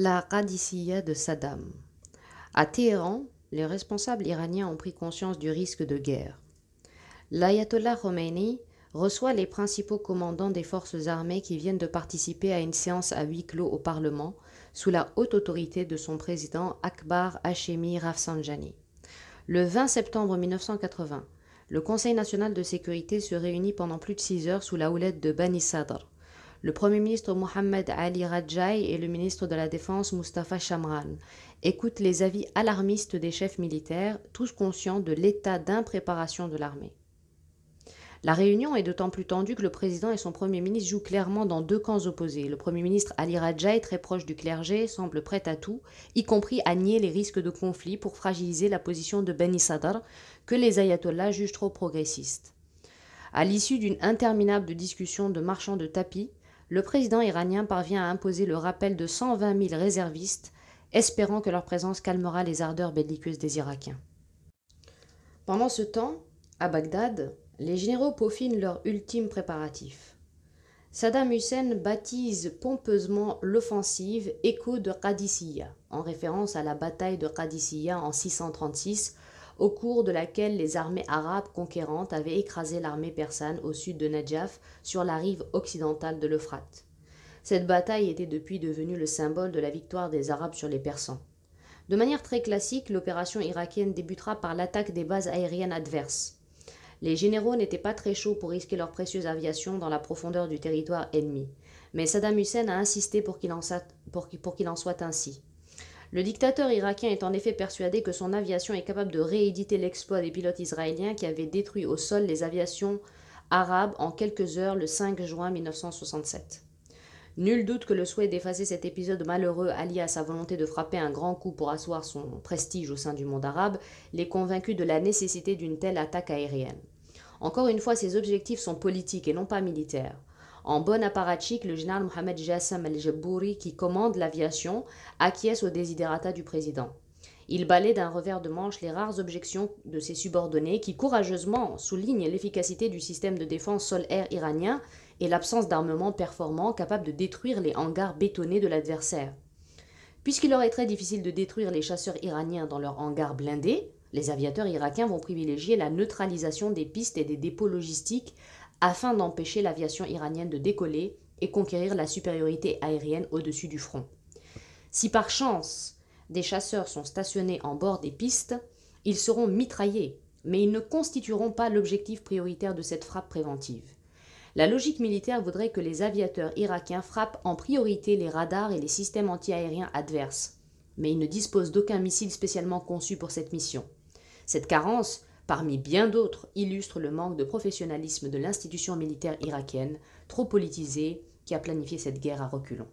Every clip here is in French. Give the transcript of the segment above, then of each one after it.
La Qadisiyya de Saddam. À Téhéran, les responsables iraniens ont pris conscience du risque de guerre. L'ayatollah Khomeini reçoit les principaux commandants des forces armées qui viennent de participer à une séance à huis clos au Parlement sous la haute autorité de son président Akbar Hashemi Rafsanjani. Le 20 septembre 1980, le Conseil national de sécurité se réunit pendant plus de six heures sous la houlette de Bani Sadr, le Premier ministre Mohamed Ali Rajai et le ministre de la Défense Mustafa Shamran écoutent les avis alarmistes des chefs militaires, tous conscients de l'état d'impréparation de l'armée. La réunion est d'autant plus tendue que le président et son Premier ministre jouent clairement dans deux camps opposés. Le Premier ministre Ali Rajai, très proche du clergé, semble prêt à tout, y compris à nier les risques de conflit pour fragiliser la position de Beni Sadr, que les ayatollahs jugent trop progressiste. À l'issue d'une interminable discussion de marchands de tapis, le président iranien parvient à imposer le rappel de 120 000 réservistes, espérant que leur présence calmera les ardeurs belliqueuses des Irakiens. Pendant ce temps, à Bagdad, les généraux peaufinent leurs ultimes préparatifs. Saddam Hussein baptise pompeusement l'offensive Écho de Qadisiyya, en référence à la bataille de Qadisiyya en 636 au cours de laquelle les armées arabes conquérantes avaient écrasé l'armée persane au sud de Najaf sur la rive occidentale de l'Euphrate. Cette bataille était depuis devenue le symbole de la victoire des Arabes sur les Persans. De manière très classique, l'opération irakienne débutera par l'attaque des bases aériennes adverses. Les généraux n'étaient pas très chauds pour risquer leur précieuse aviation dans la profondeur du territoire ennemi, mais Saddam Hussein a insisté pour qu'il en, en, soit ainsi. Le dictateur irakien est en effet persuadé que son aviation est capable de rééditer l'exploit des pilotes israéliens qui avaient détruit au sol les aviations arabes en quelques heures le 5 juin 1967. Nul doute que le souhait d'effacer cet épisode malheureux allié à sa volonté de frapper un grand coup pour asseoir son prestige au sein du monde arabe l'ait convaincu de la nécessité d'une telle attaque aérienne. Encore une fois, ses objectifs sont politiques et non pas militaires. En bon apparatchik, le général Mohamed Jassam el-Jabbouri, qui commande l'aviation, acquiesce aux désiderata du président. Il balaie d'un revers de manche les rares objections de ses subordonnés qui courageusement soulignent l'efficacité du système de défense sol-air iranien et l'absence d'armement performant capable de détruire les hangars bétonnés de l'adversaire. Puisqu'il leur est très difficile de détruire les chasseurs iraniens dans leurs hangars blindés, les aviateurs irakiens vont privilégier la neutralisation des pistes et des dépôts logistiques afin d'empêcher l'aviation iranienne de décoller et conquérir la supériorité aérienne au-dessus du front. Si par chance des chasseurs sont stationnés en bord des pistes, ils seront mitraillés, mais ils ne constitueront pas l'objectif prioritaire de cette frappe préventive. La logique militaire voudrait que les aviateurs irakiens frappent en priorité les radars et les systèmes antiaériens adverses, mais ils ne disposent d'aucun missile spécialement conçu pour cette mission. Cette carence parmi bien d'autres, illustre le manque de professionnalisme de l'institution militaire irakienne, trop politisée, qui a planifié cette guerre à reculons.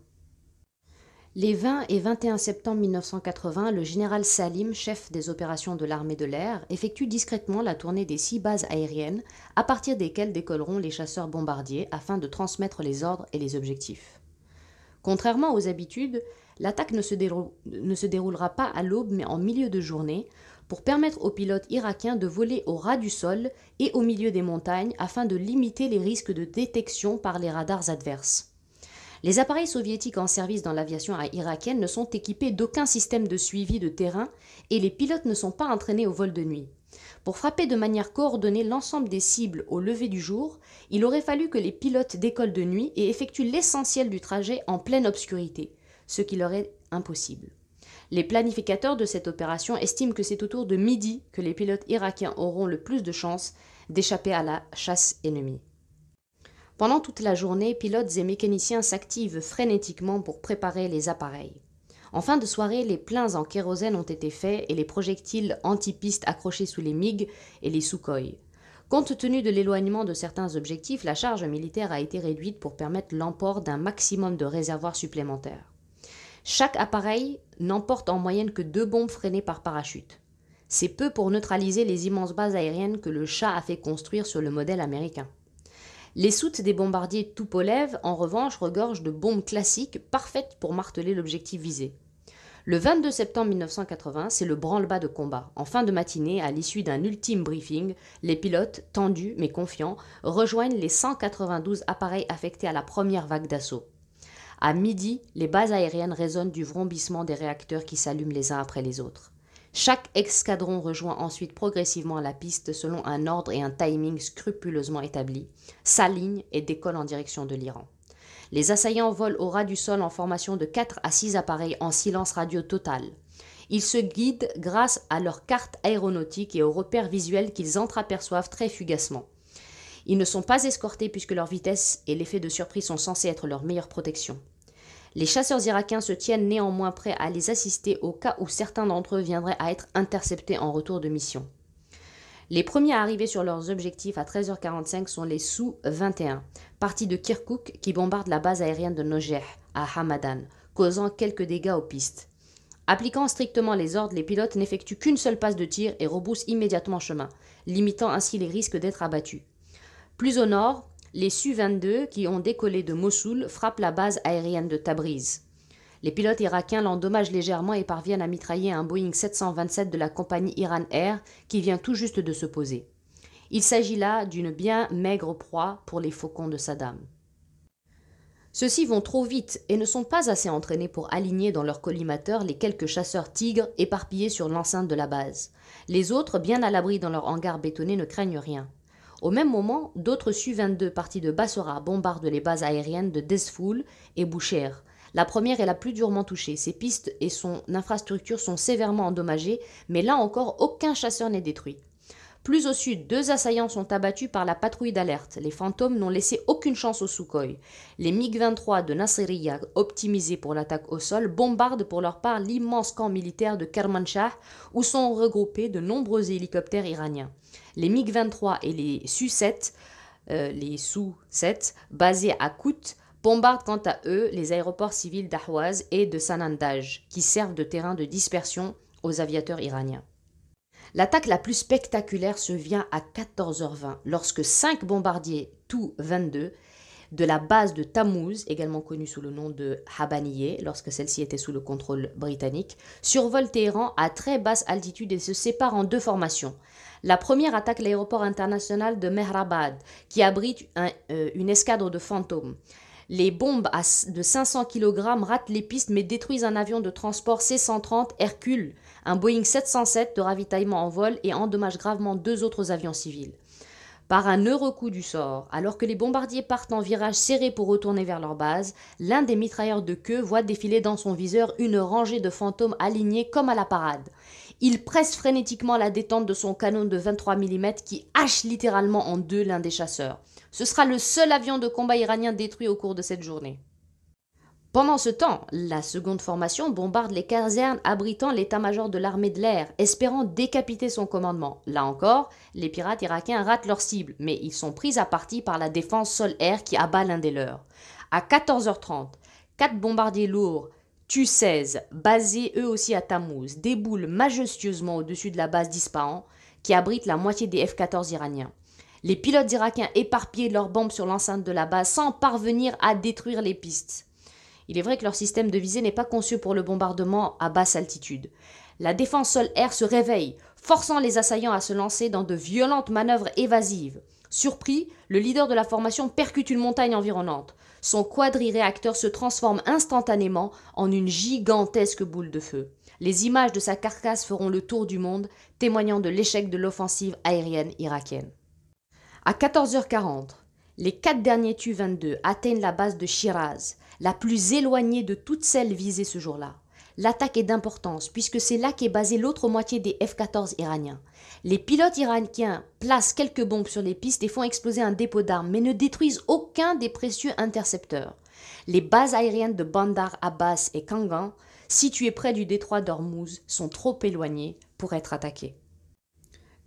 Les 20 et 21 septembre 1980, le général Salim, chef des opérations de l'armée de l'air, effectue discrètement la tournée des six bases aériennes à partir desquelles décolleront les chasseurs bombardiers afin de transmettre les ordres et les objectifs. Contrairement aux habitudes, l'attaque ne, ne, se déroulera pas à l'aube mais en milieu de journée pour permettre aux pilotes irakiens de voler au ras du sol et au milieu des montagnes afin de limiter les risques de détection par les radars adverses. Les appareils soviétiques en service dans l'aviation irakienne ne sont équipés d'aucun système de suivi de terrain et les pilotes ne sont pas entraînés au vol de nuit. Pour frapper de manière coordonnée l'ensemble des cibles au lever du jour, il aurait fallu que les pilotes décollent de nuit et effectuent l'essentiel du trajet en pleine obscurité, ce qui leur est impossible. Les planificateurs de cette opération estiment que c'est autour de midi que les pilotes irakiens auront le plus de chances d'échapper à la chasse ennemie. Pendant toute la journée, pilotes et mécaniciens s'activent frénétiquement pour préparer les appareils. En fin de soirée, les pleins en kérosène ont été faits et les projectiles anti-pistes accrochés sous les MiG et les Sukhoi. Compte tenu de l'éloignement de certains objectifs, la charge militaire a été réduite pour permettre l'emport d'un maximum de réservoirs supplémentaires. Chaque appareil n'emporte en moyenne que deux bombes freinées par parachute. C'est peu pour neutraliser les immenses bases aériennes que le chat a fait construire sur le modèle américain. Les soutes des bombardiers Tupolev, en revanche, regorgent de bombes classiques parfaites pour marteler l'objectif visé. Le 22 septembre 1980, c'est le branle-bas de combat. En fin de matinée, à l'issue d'un ultime briefing, les pilotes, tendus mais confiants, rejoignent les 192 appareils affectés à la première vague d'assaut. À midi, les bases aériennes résonnent du vrombissement des réacteurs qui s'allument les uns après les autres. Chaque escadron rejoint ensuite progressivement la piste selon un ordre et un timing scrupuleusement établis, s'aligne et décolle en direction de l'Iran. Les assaillants volent au ras du sol en formation de 4 à 6 appareils en silence radio total. Ils se guident grâce à leurs cartes aéronautiques et aux repères visuels qu'ils entreaperçoivent très fugacement. Ils ne sont pas escortés puisque leur vitesse et l'effet de surprise sont censés être leur meilleure protection. Les chasseurs irakiens se tiennent néanmoins prêts à les assister au cas où certains d'entre eux viendraient à être interceptés en retour de mission. Les premiers à arriver sur leurs objectifs à 13h45 sont les Sous-21, partis de Kirkuk qui bombardent la base aérienne de Nojeh à Hamadan, causant quelques dégâts aux pistes. Appliquant strictement les ordres, les pilotes n'effectuent qu'une seule passe de tir et rebroussent immédiatement chemin, limitant ainsi les risques d'être abattus. Plus au nord, les Su-22 qui ont décollé de Mossoul frappent la base aérienne de Tabriz. Les pilotes irakiens l'endommagent légèrement et parviennent à mitrailler un Boeing 727 de la compagnie Iran Air qui vient tout juste de se poser. Il s'agit là d'une bien maigre proie pour les faucons de Saddam. Ceux-ci vont trop vite et ne sont pas assez entraînés pour aligner dans leur collimateur les quelques chasseurs tigres éparpillés sur l'enceinte de la base. Les autres, bien à l'abri dans leur hangar bétonné, ne craignent rien. Au même moment, d'autres Su-22 partis de Bassora bombardent les bases aériennes de Desfoul et Boucher. La première est la plus durement touchée. Ses pistes et son infrastructure sont sévèrement endommagées, mais là encore, aucun chasseur n'est détruit. Plus au sud, deux assaillants sont abattus par la patrouille d'alerte. Les fantômes n'ont laissé aucune chance aux Sukhoi. Les MiG-23 de Nasiriyah, optimisés pour l'attaque au sol, bombardent pour leur part l'immense camp militaire de Kermanshah, où sont regroupés de nombreux hélicoptères iraniens. Les MiG-23 et les Su-7, euh, les Su-7, basés à Kout, bombardent quant à eux les aéroports civils d'Ahwaz et de Sanandaj, qui servent de terrain de dispersion aux aviateurs iraniens. L'attaque la plus spectaculaire se vient à 14h20 lorsque cinq bombardiers Tu-22 de la base de Tammuz, également connue sous le nom de Habaniye, lorsque celle-ci était sous le contrôle britannique, survolent Téhéran à très basse altitude et se séparent en deux formations. La première attaque l'aéroport international de Mehrabad, qui abrite euh, une escadre de fantômes. Les bombes de 500 kg ratent les pistes mais détruisent un avion de transport C-130 Hercule un Boeing 707 de ravitaillement en vol et endommage gravement deux autres avions civils. Par un heureux coup du sort, alors que les bombardiers partent en virage serré pour retourner vers leur base, l'un des mitrailleurs de queue voit défiler dans son viseur une rangée de fantômes alignés comme à la parade. Il presse frénétiquement la détente de son canon de 23 mm qui hache littéralement en deux l'un des chasseurs. Ce sera le seul avion de combat iranien détruit au cours de cette journée. Pendant ce temps, la seconde formation bombarde les casernes abritant l'état-major de l'armée de l'air, espérant décapiter son commandement. Là encore, les pirates irakiens ratent leur cible, mais ils sont pris à partie par la défense sol-air qui abat l'un des leurs. À 14h30, quatre bombardiers lourds Tu-16, basés eux aussi à Tammuz, déboulent majestueusement au-dessus de la base d'Ispahan, qui abrite la moitié des F-14 iraniens. Les pilotes irakiens éparpillent leurs bombes sur l'enceinte de la base sans parvenir à détruire les pistes. Il est vrai que leur système de visée n'est pas conçu pour le bombardement à basse altitude. La défense sol-air se réveille, forçant les assaillants à se lancer dans de violentes manœuvres évasives. Surpris, le leader de la formation percute une montagne environnante. Son quadri-réacteur se transforme instantanément en une gigantesque boule de feu. Les images de sa carcasse feront le tour du monde, témoignant de l'échec de l'offensive aérienne irakienne. À 14h40, les quatre derniers Tu-22 atteignent la base de Shiraz la plus éloignée de toutes celles visées ce jour-là. L'attaque est d'importance puisque c'est là qu'est basée l'autre moitié des F-14 iraniens. Les pilotes iraniens placent quelques bombes sur les pistes et font exploser un dépôt d'armes, mais ne détruisent aucun des précieux intercepteurs. Les bases aériennes de Bandar Abbas et Kangan, situées près du détroit d'Ormuz, sont trop éloignées pour être attaquées.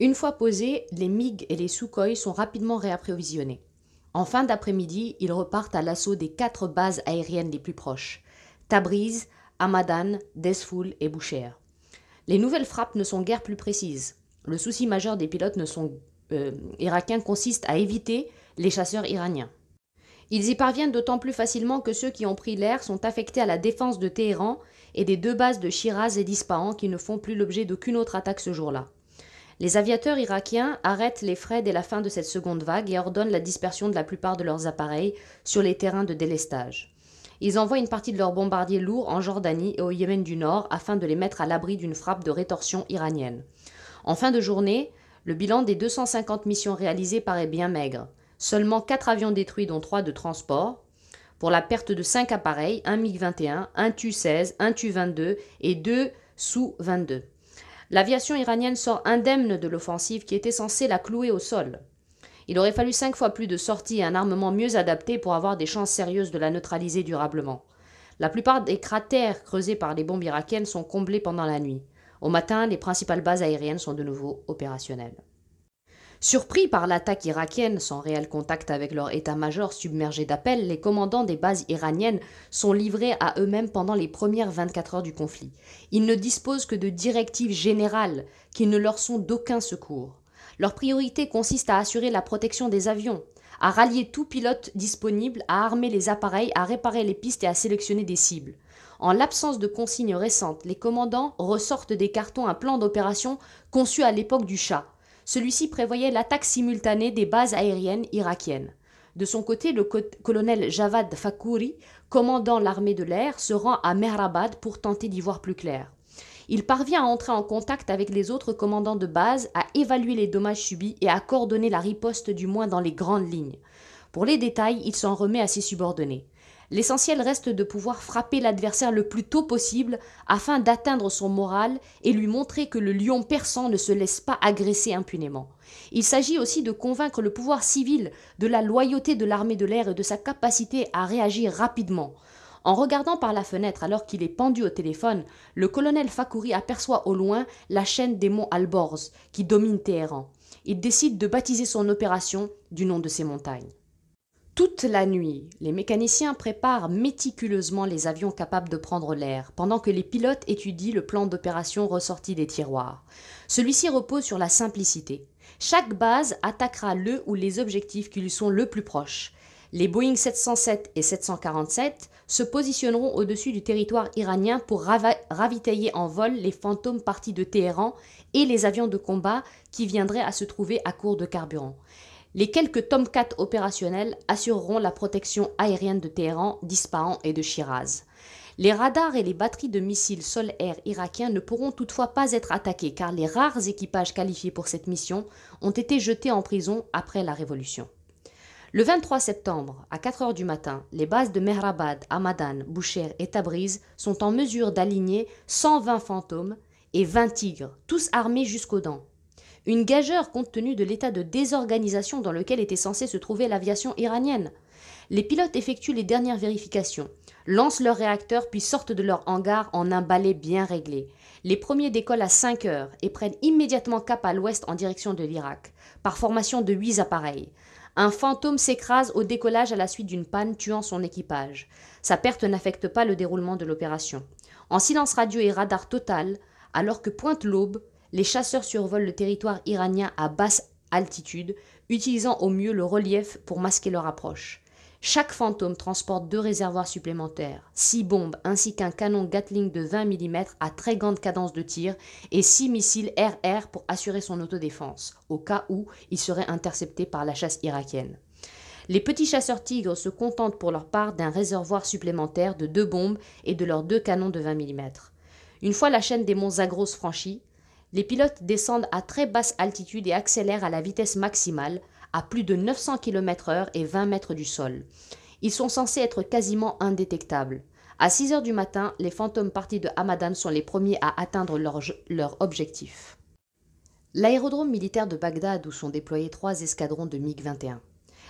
Une fois posés, les MiG et les Sukhoi sont rapidement réapprovisionnés. En fin d'après-midi, ils repartent à l'assaut des quatre bases aériennes les plus proches Tabriz, Hamadan, Desfoul et Boucher. Les nouvelles frappes ne sont guère plus précises. Le souci majeur des pilotes euh, irakiens consiste à éviter les chasseurs iraniens. Ils y parviennent d'autant plus facilement que ceux qui ont pris l'air sont affectés à la défense de Téhéran et des deux bases de Shiraz et d'Ispahan qui ne font plus l'objet d'aucune autre attaque ce jour-là. Les aviateurs irakiens arrêtent les frais dès la fin de cette seconde vague et ordonnent la dispersion de la plupart de leurs appareils sur les terrains de délestage. ils envoient une partie de leurs bombardiers lourds en Jordanie et au Yémen du Nord afin de les mettre à l'abri d'une frappe de rétorsion iranienne. En fin de journée, le bilan des 250 missions réalisées paraît bien maigre. Seulement 4 avions détruits dont 3 de transport, pour la perte de 5 appareils, un MiG-21, un Tu-16, un Tu-22 et deux Sou-22. L'aviation iranienne sort indemne de l'offensive qui était censée la clouer au sol. Il aurait fallu cinq fois plus de sorties et un armement mieux adapté pour avoir des chances sérieuses de la neutraliser durablement. La plupart des cratères creusés par les bombes irakiennes sont comblés pendant la nuit. Au matin, les principales bases aériennes sont de nouveau opérationnelles. Surpris par l'attaque irakienne, sans réel contact avec leur état-major submergé d'appels, les commandants des bases iraniennes sont livrés à eux-mêmes pendant les premières 24 heures du conflit. Ils ne disposent que de directives générales qui ne leur sont d'aucun secours. Leur priorité consiste à assurer la protection des avions, à rallier tout pilote disponible, à armer les appareils, à réparer les pistes et à sélectionner des cibles. En l'absence de consignes récentes, les commandants ressortent des cartons un plan d'opération conçu à l'époque du Shah celui-ci prévoyait l'attaque simultanée des bases aériennes irakiennes. De son côté, le colonel Javad Fakouri, commandant l'armée de l'air, se rend à Mehrabad pour tenter d'y voir plus clair. Il parvient à entrer en contact avec les autres commandants de base, à évaluer les dommages subis et à coordonner la riposte du moins dans les grandes lignes. Pour les détails, il s'en remet à ses subordonnés. L'essentiel reste de pouvoir frapper l'adversaire le plus tôt possible afin d'atteindre son moral et lui montrer que le lion persan ne se laisse pas agresser impunément. Il s'agit aussi de convaincre le pouvoir civil de la loyauté de l'armée de l'air et de sa capacité à réagir rapidement. En regardant par la fenêtre alors qu'il est pendu au téléphone, le colonel Fakouri aperçoit au loin la chaîne des monts Alborz qui domine Téhéran. Il décide de baptiser son opération du nom de ces montagnes. Toute la nuit, les mécaniciens préparent méticuleusement les avions capables de prendre l'air, pendant que les pilotes étudient le plan d'opération ressorti des tiroirs. Celui-ci repose sur la simplicité. Chaque base attaquera le ou les objectifs qui lui sont le plus proches. Les Boeing 707 et 747 se positionneront au-dessus du territoire iranien pour ravitailler en vol les fantômes partis de Téhéran et les avions de combat qui viendraient à se trouver à court de carburant. Les quelques Tomcat opérationnels assureront la protection aérienne de Téhéran, d'Ispahan et de Shiraz. Les radars et les batteries de missiles sol-air irakiens ne pourront toutefois pas être attaqués car les rares équipages qualifiés pour cette mission ont été jetés en prison après la Révolution. Le 23 septembre, à 4 heures du matin, les bases de Mehrabad, Hamadan, Boucher et Tabriz sont en mesure d'aligner 120 fantômes et 20 tigres, tous armés jusqu'aux dents. Une gageure compte tenu de l'état de désorganisation dans lequel était censée se trouver l'aviation iranienne. Les pilotes effectuent les dernières vérifications, lancent leurs réacteurs puis sortent de leur hangar en un balai bien réglé. Les premiers décollent à 5 heures et prennent immédiatement cap à l'ouest en direction de l'Irak, par formation de 8 appareils. Un fantôme s'écrase au décollage à la suite d'une panne tuant son équipage. Sa perte n'affecte pas le déroulement de l'opération. En silence radio et radar total, alors que pointe l'aube, les chasseurs survolent le territoire iranien à basse altitude, utilisant au mieux le relief pour masquer leur approche. Chaque fantôme transporte deux réservoirs supplémentaires, six bombes ainsi qu'un canon Gatling de 20 mm à très grande cadence de tir et six missiles RR pour assurer son autodéfense, au cas où il serait intercepté par la chasse irakienne. Les petits chasseurs tigres se contentent pour leur part d'un réservoir supplémentaire de deux bombes et de leurs deux canons de 20 mm. Une fois la chaîne des monts Zagros franchie, les pilotes descendent à très basse altitude et accélèrent à la vitesse maximale, à plus de 900 km/h et 20 mètres du sol. Ils sont censés être quasiment indétectables. À 6 heures du matin, les fantômes partis de Hamadan sont les premiers à atteindre leur, leur objectif. L'aérodrome militaire de Bagdad où sont déployés trois escadrons de MiG-21.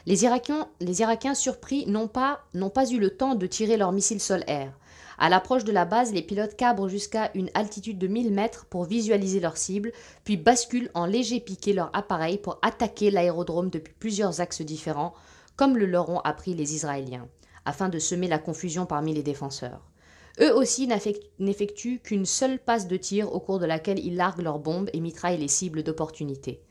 Les Irakiens, surpris n'ont pas, n'ont pas eu le temps de tirer leurs missiles sol-air. À l'approche de la base, les pilotes cabrent jusqu'à une altitude de 1000 mètres pour visualiser leur cible, puis basculent en léger piqué leur appareil pour attaquer l'aérodrome depuis plusieurs axes différents, comme le leur ont appris les Israéliens, afin de semer la confusion parmi les défenseurs. Eux aussi n'effectuent qu'une seule passe de tir au cours de laquelle ils larguent leurs bombes et mitraillent les cibles d'opportunité.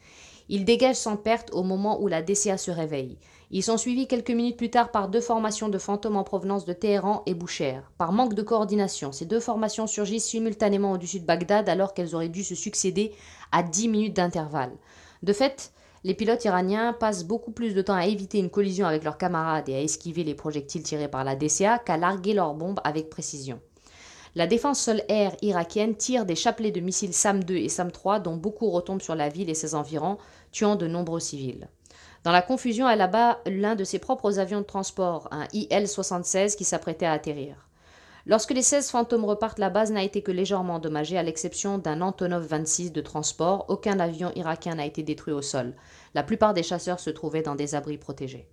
Ils dégagent sans perte au moment où la DCA se réveille. Ils sont suivis quelques minutes plus tard par deux formations de fantômes en provenance de Téhéran et Boucher. Par manque de coordination, ces deux formations surgissent simultanément au-dessus de Bagdad alors qu'elles auraient dû se succéder à 10 minutes d'intervalle. De fait, les pilotes iraniens passent beaucoup plus de temps à éviter une collision avec leurs camarades et à esquiver les projectiles tirés par la DCA qu'à larguer leurs bombes avec précision. La défense sol-air irakienne tire des chapelets de missiles SAM-2 et SAM-3 dont beaucoup retombent sur la ville et ses environs, tuant de nombreux civils. Dans la confusion, elle abat l'un de ses propres avions de transport, un IL-76 qui s'apprêtait à atterrir. Lorsque les 16 fantômes repartent, la base n'a été que légèrement endommagée, à l'exception d'un Antonov 26 de transport. Aucun avion irakien n'a été détruit au sol. La plupart des chasseurs se trouvaient dans des abris protégés.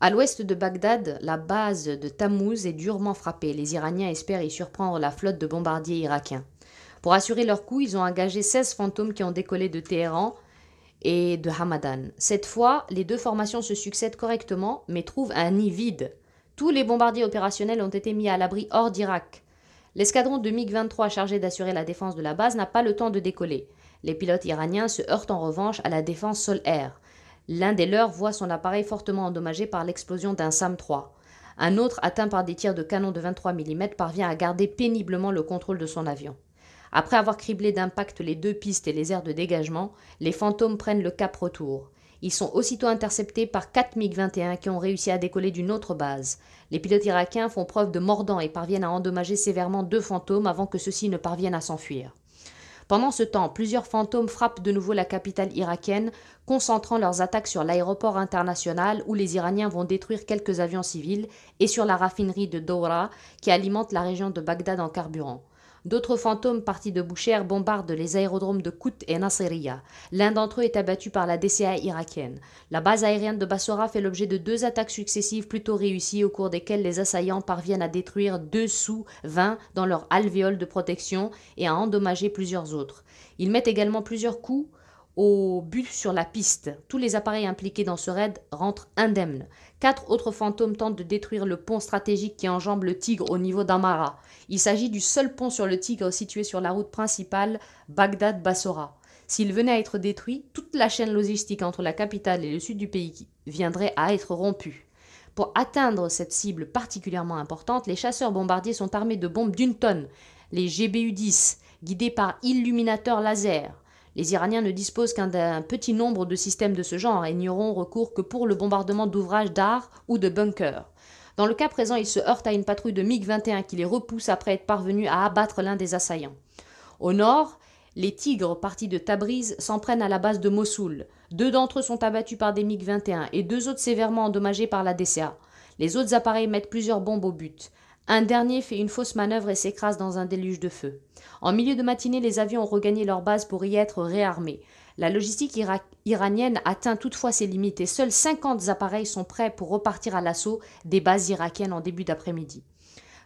À l'ouest de Bagdad, la base de Tammuz est durement frappée. Les Iraniens espèrent y surprendre la flotte de bombardiers irakiens. Pour assurer leur coup, ils ont engagé 16 fantômes qui ont décollé de Téhéran et de Hamadan. Cette fois, les deux formations se succèdent correctement, mais trouvent un nid vide. Tous les bombardiers opérationnels ont été mis à l'abri hors d'Irak. L'escadron de MiG-23 chargé d'assurer la défense de la base n'a pas le temps de décoller. Les pilotes iraniens se heurtent en revanche à la défense sol-air. L'un des leurs voit son appareil fortement endommagé par l'explosion d'un SAM-3. Un autre, atteint par des tirs de canon de 23 mm, parvient à garder péniblement le contrôle de son avion. Après avoir criblé d'impact les deux pistes et les aires de dégagement, les fantômes prennent le cap retour. Ils sont aussitôt interceptés par quatre MiG-21 qui ont réussi à décoller d'une autre base. Les pilotes irakiens font preuve de mordant et parviennent à endommager sévèrement deux fantômes avant que ceux-ci ne parviennent à s'enfuir. Pendant ce temps, plusieurs fantômes frappent de nouveau la capitale irakienne, concentrant leurs attaques sur l'aéroport international où les Iraniens vont détruire quelques avions civils et sur la raffinerie de Doura qui alimente la région de Bagdad en carburant. D'autres fantômes partis de Boucher bombardent les aérodromes de Kout et Nasiriyah. L'un d'entre eux est abattu par la DCA irakienne. La base aérienne de Bassora fait l'objet de deux attaques successives plutôt réussies au cours desquelles les assaillants parviennent à détruire deux sous 20 dans leur alvéole de protection et à endommager plusieurs autres. Ils mettent également plusieurs coups au but sur la piste. Tous les appareils impliqués dans ce raid rentrent indemnes. Quatre autres fantômes tentent de détruire le pont stratégique qui enjambe le Tigre au niveau d'Amara. Il s'agit du seul pont sur le Tigre situé sur la route principale Bagdad-Bassora. S'il venait à être détruit, toute la chaîne logistique entre la capitale et le sud du pays viendrait à être rompue. Pour atteindre cette cible particulièrement importante, les chasseurs bombardiers sont armés de bombes d'une tonne, les GBU-10, guidés par illuminateurs laser. Les Iraniens ne disposent qu'un petit nombre de systèmes de ce genre et n'y auront recours que pour le bombardement d'ouvrages d'art ou de bunkers. Dans le cas présent, ils se heurtent à une patrouille de MiG-21 qui les repousse après être parvenus à abattre l'un des assaillants. Au nord, les Tigres partis de Tabriz s'en prennent à la base de Mossoul. Deux d'entre eux sont abattus par des MiG-21 et deux autres sévèrement endommagés par la DCA. Les autres appareils mettent plusieurs bombes au but. Un dernier fait une fausse manœuvre et s'écrase dans un déluge de feu. En milieu de matinée, les avions ont regagné leur base pour y être réarmés. La logistique iranienne atteint toutefois ses limites et seuls 50 appareils sont prêts pour repartir à l'assaut des bases irakiennes en début d'après-midi.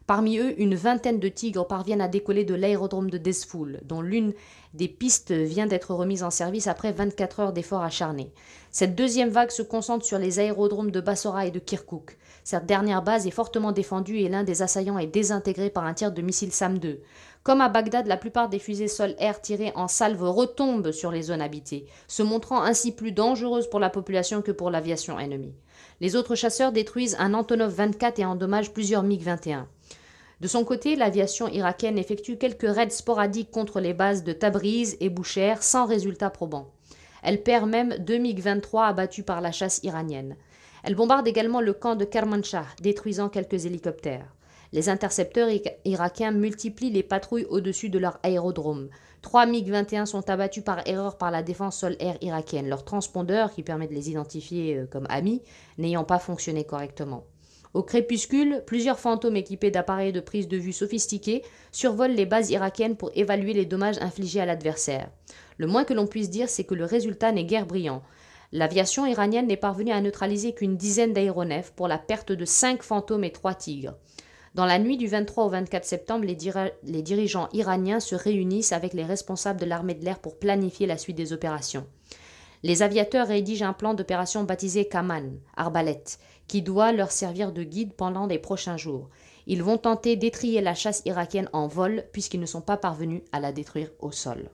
Parmi eux, une vingtaine de tigres parviennent à décoller de l'aérodrome de Desfoul, dont l'une des pistes vient d'être remise en service après 24 heures d'efforts acharnés. Cette deuxième vague se concentre sur les aérodromes de Bassora et de Kirkouk. Cette dernière base est fortement défendue et l'un des assaillants est désintégré par un tir de missile SAM-2. Comme à Bagdad, la plupart des fusées sol-air tirées en salve retombent sur les zones habitées, se montrant ainsi plus dangereuses pour la population que pour l'aviation ennemie. Les autres chasseurs détruisent un Antonov 24 et endommagent plusieurs MiG-21. De son côté, l'aviation irakienne effectue quelques raids sporadiques contre les bases de Tabriz et Boucher sans résultat probant. Elle perd même deux MiG-23 abattus par la chasse iranienne. Elle bombarde également le camp de Kermanshah, détruisant quelques hélicoptères. Les intercepteurs irakiens multiplient les patrouilles au-dessus de leur aérodrome. Trois MiG-21 sont abattus par erreur par la défense sol-air irakienne, leur transpondeur, qui permet de les identifier euh, comme amis, n'ayant pas fonctionné correctement. Au crépuscule, plusieurs fantômes équipés d'appareils de prise de vue sophistiqués survolent les bases irakiennes pour évaluer les dommages infligés à l'adversaire. Le moins que l'on puisse dire, c'est que le résultat n'est guère brillant. L'aviation iranienne n'est parvenue à neutraliser qu'une dizaine d'aéronefs pour la perte de cinq fantômes et trois tigres. Dans la nuit du 23 au 24 septembre, les, dirigeants iraniens se réunissent avec les responsables de l'armée de l'air pour planifier la suite des opérations. Les aviateurs rédigent un plan d'opération baptisé Kaman, arbalète, qui doit leur servir de guide pendant les prochains jours. Ils vont tenter d'étrier la chasse irakienne en vol puisqu'ils ne sont pas parvenus à la détruire au sol.